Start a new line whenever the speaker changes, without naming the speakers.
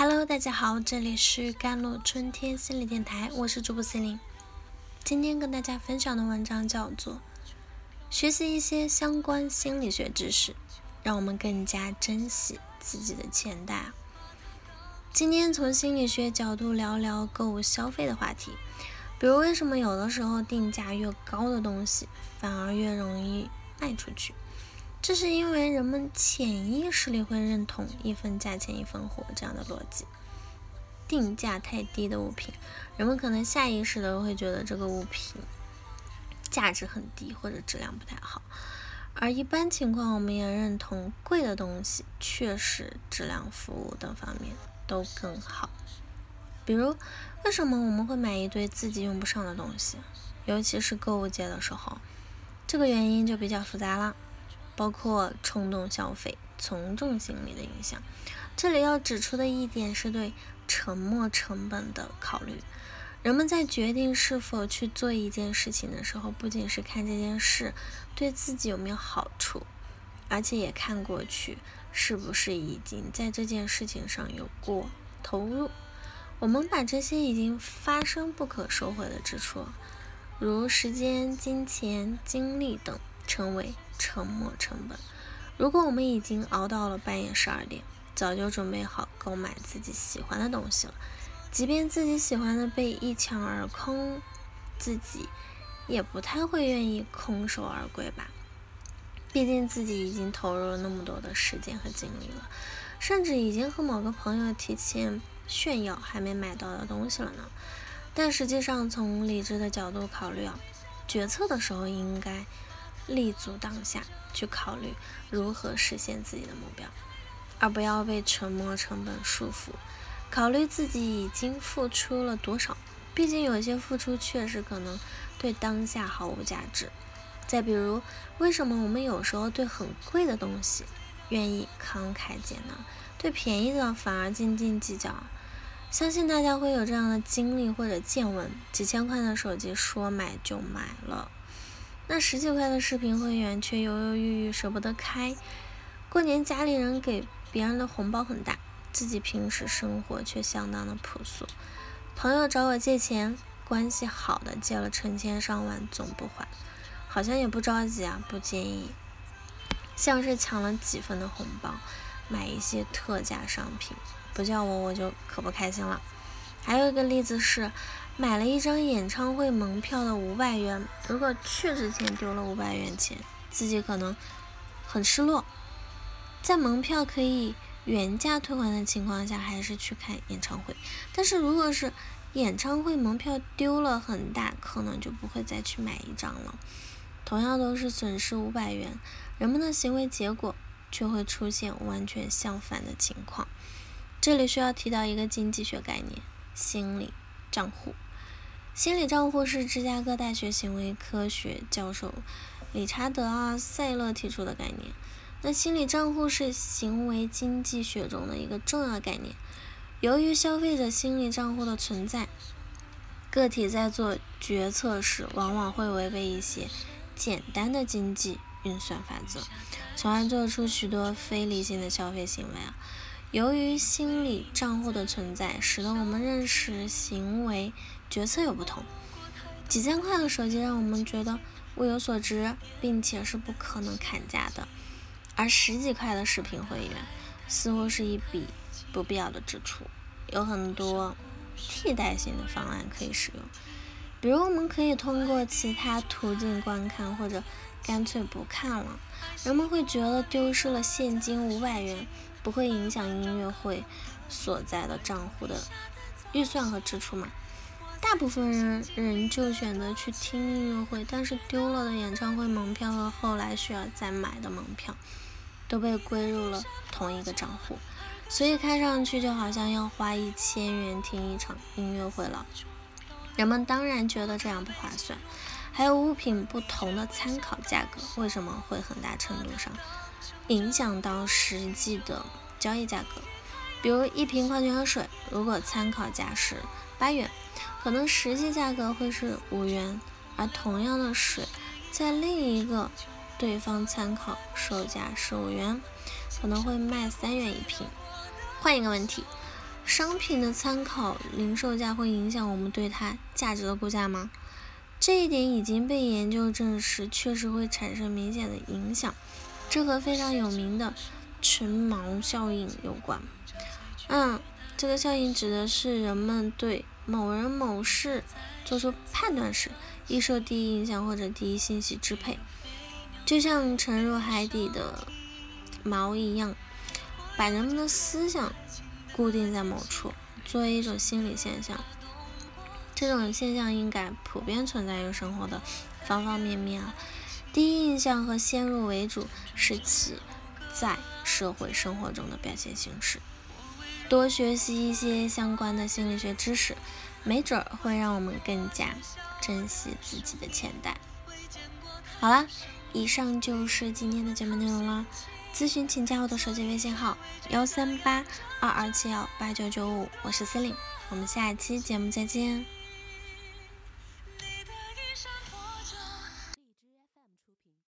Hello，大家好，这里是甘露春天心理电台，我是主播心灵。今天跟大家分享的文章叫做《学习一些相关心理学知识，让我们更加珍惜自己的钱袋》。今天从心理学角度聊聊购物消费的话题，比如为什么有的时候定价越高的东西反而越容易卖出去？这是因为人们潜意识里会认同一分价钱一分货这样的逻辑。定价太低的物品，人们可能下意识的会觉得这个物品价值很低或者质量不太好。而一般情况，我们也认同贵的东西确实质量、服务等方面都更好。比如，为什么我们会买一堆自己用不上的东西？尤其是购物节的时候，这个原因就比较复杂了。包括冲动消费、从众心理的影响。这里要指出的一点是对沉没成本的考虑。人们在决定是否去做一件事情的时候，不仅是看这件事对自己有没有好处，而且也看过去是不是已经在这件事情上有过投入。我们把这些已经发生不可收回的支出，如时间、金钱、精力等，称为。沉没成本。如果我们已经熬到了半夜十二点，早就准备好购买自己喜欢的东西了，即便自己喜欢的被一抢而空，自己也不太会愿意空手而归吧？毕竟自己已经投入了那么多的时间和精力了，甚至已经和某个朋友提前炫耀还没买到的东西了呢。但实际上，从理智的角度考虑啊，决策的时候应该。立足当下，去考虑如何实现自己的目标，而不要被沉没成本束缚。考虑自己已经付出了多少，毕竟有些付出确实可能对当下毫无价值。再比如，为什么我们有时候对很贵的东西愿意慷慨解囊，对便宜的反而斤斤计较？相信大家会有这样的经历或者见闻：几千块的手机说买就买了。那十几块的视频会员却犹犹豫豫舍不得开，过年家里人给别人的红包很大，自己平时生活却相当的朴素。朋友找我借钱，关系好的借了成千上万总不还，好像也不着急啊，不介意，像是抢了几分的红包，买一些特价商品，不叫我我就可不开心了。还有一个例子是。买了一张演唱会门票的五百元，如果去之前丢了五百元钱，自己可能很失落。在门票可以原价退还的情况下，还是去看演唱会。但是如果是演唱会门票丢了很大，可能就不会再去买一张了。同样都是损失五百元，人们的行为结果却会出现完全相反的情况。这里需要提到一个经济学概念：心理账户。心理账户是芝加哥大学行为科学教授理查德·阿塞勒提出的概念。那心理账户是行为经济学中的一个重要概念。由于消费者心理账户的存在，个体在做决策时往往会违背一些简单的经济运算法则，从而做出许多非理性的消费行为啊。由于心理账户的存在，使得我们认识行为。决策有不同，几千块的手机让我们觉得物有所值，并且是不可能砍价的；而十几块的视频会员似乎是一笔不必要的支出。有很多替代性的方案可以使用，比如我们可以通过其他途径观看，或者干脆不看了。人们会觉得丢失了现金五百元不会影响音乐会所在的账户的预算和支出吗？大部分人人就选择去听音乐会，但是丢了的演唱会门票和后来需要再买的门票，都被归入了同一个账户，所以看上去就好像要花一千元听一场音乐会了。人们当然觉得这样不划算。还有物品不同的参考价格，为什么会很大程度上影响到实际的交易价格？比如一瓶矿泉水，如果参考价是八元。可能实际价格会是五元，而同样的水，在另一个对方参考售价是五元，可能会卖三元一瓶。换一个问题，商品的参考零售价会影响我们对它价值的估价吗？这一点已经被研究证实，确实会产生明显的影响。这和非常有名的群锚效应有关。嗯，这个效应指的是人们对某人某事做出判断时，易受第一印象或者第一信息支配，就像沉入海底的锚一样，把人们的思想。固定在某处，作为一种心理现象，这种现象应该普遍存在于生活的方方面面啊。第一印象和先入为主是其在社会生活中的表现形式。多学习一些相关的心理学知识，没准儿会让我们更加珍惜自己的钱袋。好了，以上就是今天的节目内容了。咨询请加我的手机微信号幺三八二二七幺八九九五，我是司令，我们下一期节目再见。